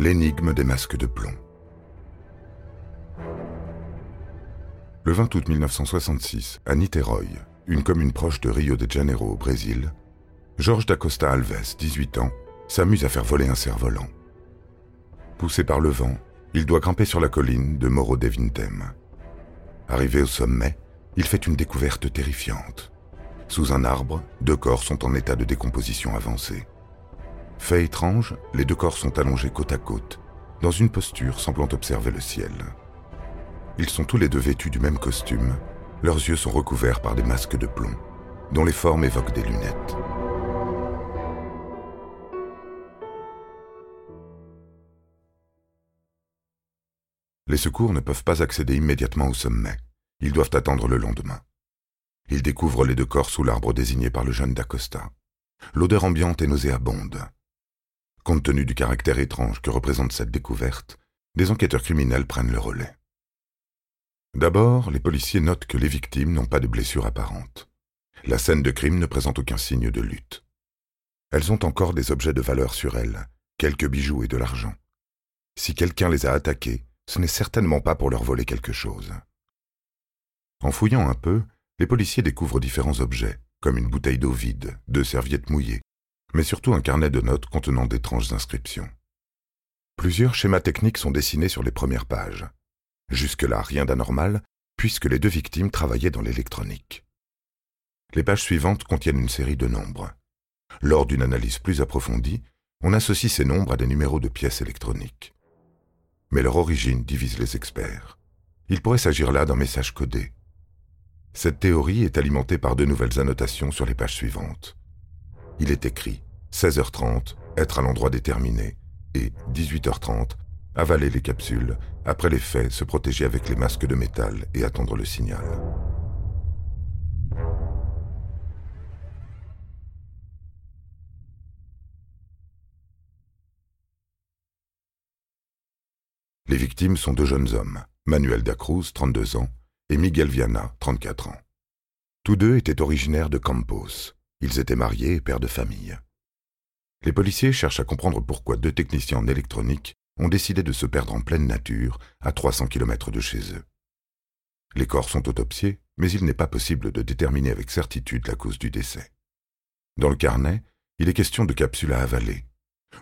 L'énigme des masques de plomb. Le 20 août 1966, à Niterói, une commune proche de Rio de Janeiro au Brésil, Georges Dacosta Alves, 18 ans, s'amuse à faire voler un cerf-volant. Poussé par le vent, il doit grimper sur la colline de Moro de Vintem. Arrivé au sommet, il fait une découverte terrifiante. Sous un arbre, deux corps sont en état de décomposition avancée. Fait étrange, les deux corps sont allongés côte à côte, dans une posture semblant observer le ciel. Ils sont tous les deux vêtus du même costume, leurs yeux sont recouverts par des masques de plomb, dont les formes évoquent des lunettes. Les secours ne peuvent pas accéder immédiatement au sommet. Ils doivent attendre le lendemain. Ils découvrent les deux corps sous l'arbre désigné par le jeune d'Acosta. L'odeur ambiante est nauséabonde. Compte tenu du caractère étrange que représente cette découverte, des enquêteurs criminels prennent le relais. D'abord, les policiers notent que les victimes n'ont pas de blessures apparentes. La scène de crime ne présente aucun signe de lutte. Elles ont encore des objets de valeur sur elles, quelques bijoux et de l'argent. Si quelqu'un les a attaquées, ce n'est certainement pas pour leur voler quelque chose. En fouillant un peu, les policiers découvrent différents objets, comme une bouteille d'eau vide, deux serviettes mouillées, mais surtout un carnet de notes contenant d'étranges inscriptions. Plusieurs schémas techniques sont dessinés sur les premières pages. Jusque-là, rien d'anormal, puisque les deux victimes travaillaient dans l'électronique. Les pages suivantes contiennent une série de nombres. Lors d'une analyse plus approfondie, on associe ces nombres à des numéros de pièces électroniques. Mais leur origine divise les experts. Il pourrait s'agir là d'un message codé. Cette théorie est alimentée par de nouvelles annotations sur les pages suivantes il est écrit 16h30, être à l'endroit déterminé, et 18h30, avaler les capsules, après les faits, se protéger avec les masques de métal et attendre le signal. Les victimes sont deux jeunes hommes, Manuel Dacruz, 32 ans, et Miguel Viana, 34 ans. Tous deux étaient originaires de Campos, ils étaient mariés et pères de famille. Les policiers cherchent à comprendre pourquoi deux techniciens en électronique ont décidé de se perdre en pleine nature, à 300 km de chez eux. Les corps sont autopsiés, mais il n'est pas possible de déterminer avec certitude la cause du décès. Dans le carnet, il est question de capsules à avaler.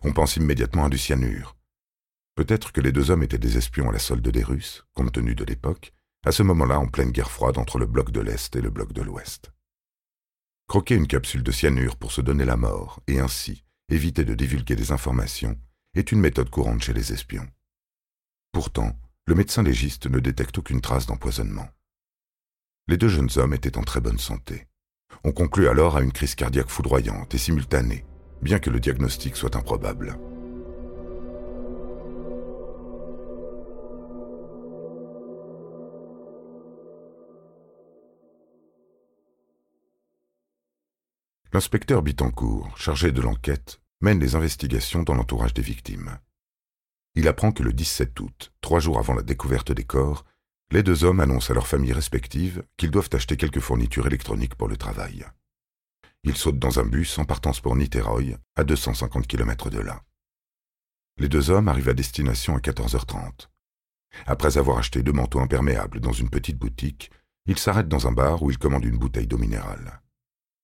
On pense immédiatement à du cyanure. Peut-être que les deux hommes étaient des espions à la solde des Russes, compte tenu de l'époque, à ce moment-là en pleine guerre froide entre le bloc de l'Est et le bloc de l'Ouest. Croquer une capsule de cyanure pour se donner la mort et ainsi éviter de divulguer des informations est une méthode courante chez les espions. Pourtant, le médecin légiste ne détecte aucune trace d'empoisonnement. Les deux jeunes hommes étaient en très bonne santé. On conclut alors à une crise cardiaque foudroyante et simultanée, bien que le diagnostic soit improbable. L'inspecteur Bittencourt, chargé de l'enquête, mène les investigations dans l'entourage des victimes. Il apprend que le 17 août, trois jours avant la découverte des corps, les deux hommes annoncent à leurs familles respectives qu'ils doivent acheter quelques fournitures électroniques pour le travail. Ils sautent dans un bus en partance pour Niterói, à 250 km de là. Les deux hommes arrivent à destination à 14h30. Après avoir acheté deux manteaux imperméables dans une petite boutique, ils s'arrêtent dans un bar où ils commandent une bouteille d'eau minérale.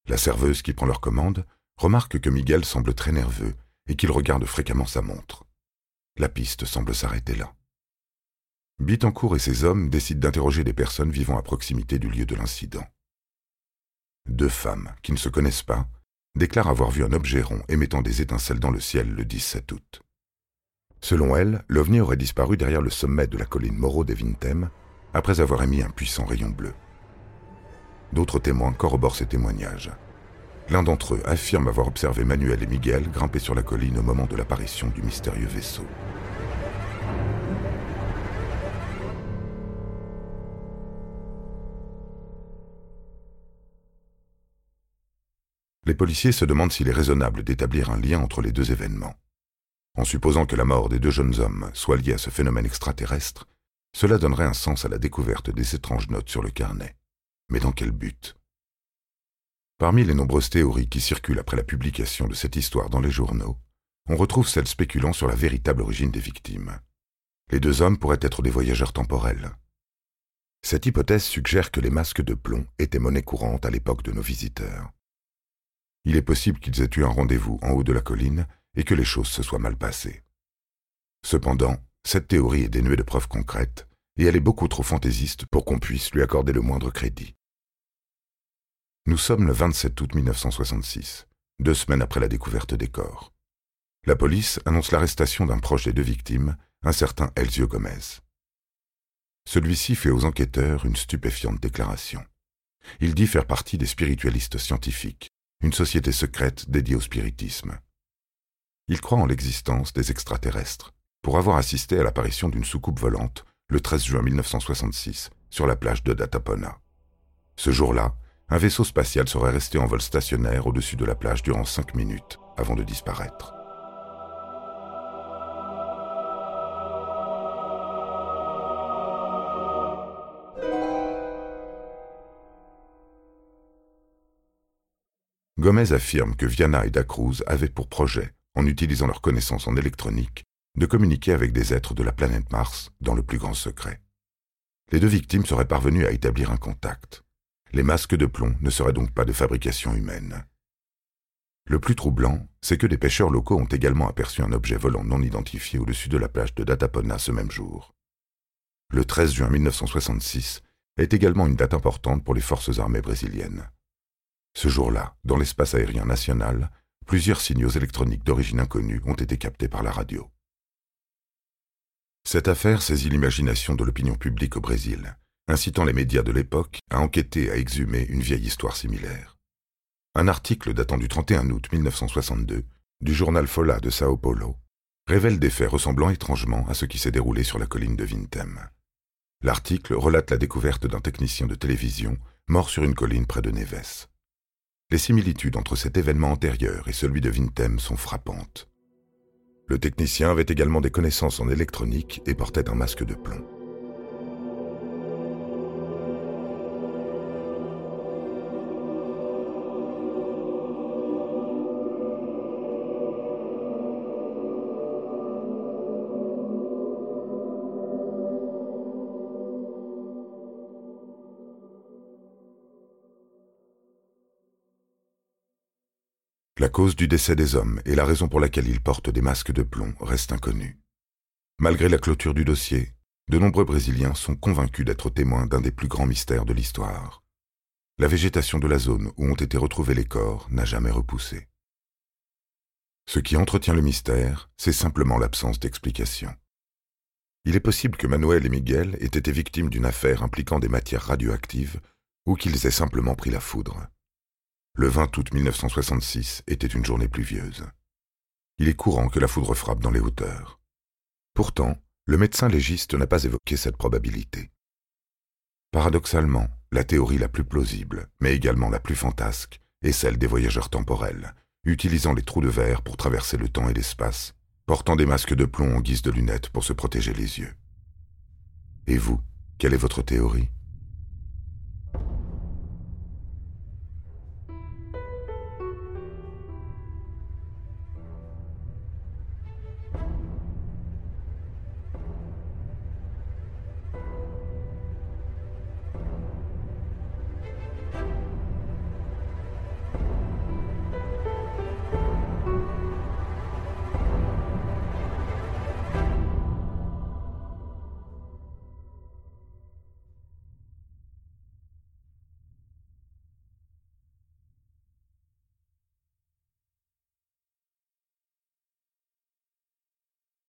La serveuse qui prend leur commande remarque que Miguel semble très nerveux et qu'il regarde fréquemment sa montre. La piste semble s'arrêter là. Bittencourt et ses hommes décident d'interroger des personnes vivant à proximité du lieu de l'incident. Deux femmes, qui ne se connaissent pas, déclarent avoir vu un objet rond émettant des étincelles dans le ciel le 17 août. Selon elles, l'OVNI aurait disparu derrière le sommet de la colline Moro des Vintem, après avoir émis un puissant rayon bleu. D'autres témoins corroborent ces témoignages. L'un d'entre eux affirme avoir observé Manuel et Miguel grimper sur la colline au moment de l'apparition du mystérieux vaisseau. Les policiers se demandent s'il est raisonnable d'établir un lien entre les deux événements. En supposant que la mort des deux jeunes hommes soit liée à ce phénomène extraterrestre, cela donnerait un sens à la découverte des étranges notes sur le carnet. Mais dans quel but? Parmi les nombreuses théories qui circulent après la publication de cette histoire dans les journaux, on retrouve celle spéculant sur la véritable origine des victimes. Les deux hommes pourraient être des voyageurs temporels. Cette hypothèse suggère que les masques de plomb étaient monnaie courante à l'époque de nos visiteurs. Il est possible qu'ils aient eu un rendez-vous en haut de la colline et que les choses se soient mal passées. Cependant, cette théorie est dénuée de preuves concrètes et elle est beaucoup trop fantaisiste pour qu'on puisse lui accorder le moindre crédit. Nous sommes le 27 août 1966, deux semaines après la découverte des corps. La police annonce l'arrestation d'un proche des deux victimes, un certain Elzio Gomez. Celui-ci fait aux enquêteurs une stupéfiante déclaration. Il dit faire partie des spiritualistes scientifiques une société secrète dédiée au spiritisme. Il croit en l'existence des extraterrestres, pour avoir assisté à l'apparition d'une soucoupe volante le 13 juin 1966 sur la plage de Datapona. Ce jour-là, un vaisseau spatial serait resté en vol stationnaire au-dessus de la plage durant cinq minutes avant de disparaître. Gomez affirme que Viana et Da Cruz avaient pour projet, en utilisant leurs connaissances en électronique, de communiquer avec des êtres de la planète Mars dans le plus grand secret. Les deux victimes seraient parvenues à établir un contact. Les masques de plomb ne seraient donc pas de fabrication humaine. Le plus troublant, c'est que des pêcheurs locaux ont également aperçu un objet volant non identifié au-dessus de la plage de Datapona ce même jour. Le 13 juin 1966 est également une date importante pour les forces armées brésiliennes. Ce jour-là, dans l'espace aérien national, plusieurs signaux électroniques d'origine inconnue ont été captés par la radio. Cette affaire saisit l'imagination de l'opinion publique au Brésil, incitant les médias de l'époque à enquêter à exhumer une vieille histoire similaire. Un article datant du 31 août 1962 du journal Fola de Sao Paulo révèle des faits ressemblant étrangement à ce qui s'est déroulé sur la colline de Vintem. L'article relate la découverte d'un technicien de télévision mort sur une colline près de Neves. Les similitudes entre cet événement antérieur et celui de Vintem sont frappantes. Le technicien avait également des connaissances en électronique et portait un masque de plomb. La cause du décès des hommes et la raison pour laquelle ils portent des masques de plomb restent inconnues. Malgré la clôture du dossier, de nombreux Brésiliens sont convaincus d'être témoins d'un des plus grands mystères de l'histoire. La végétation de la zone où ont été retrouvés les corps n'a jamais repoussé. Ce qui entretient le mystère, c'est simplement l'absence d'explication. Il est possible que Manuel et Miguel aient été victimes d'une affaire impliquant des matières radioactives ou qu'ils aient simplement pris la foudre. Le 20 août 1966 était une journée pluvieuse. Il est courant que la foudre frappe dans les hauteurs. Pourtant, le médecin légiste n'a pas évoqué cette probabilité. Paradoxalement, la théorie la plus plausible, mais également la plus fantasque, est celle des voyageurs temporels, utilisant les trous de verre pour traverser le temps et l'espace, portant des masques de plomb en guise de lunettes pour se protéger les yeux. Et vous, quelle est votre théorie?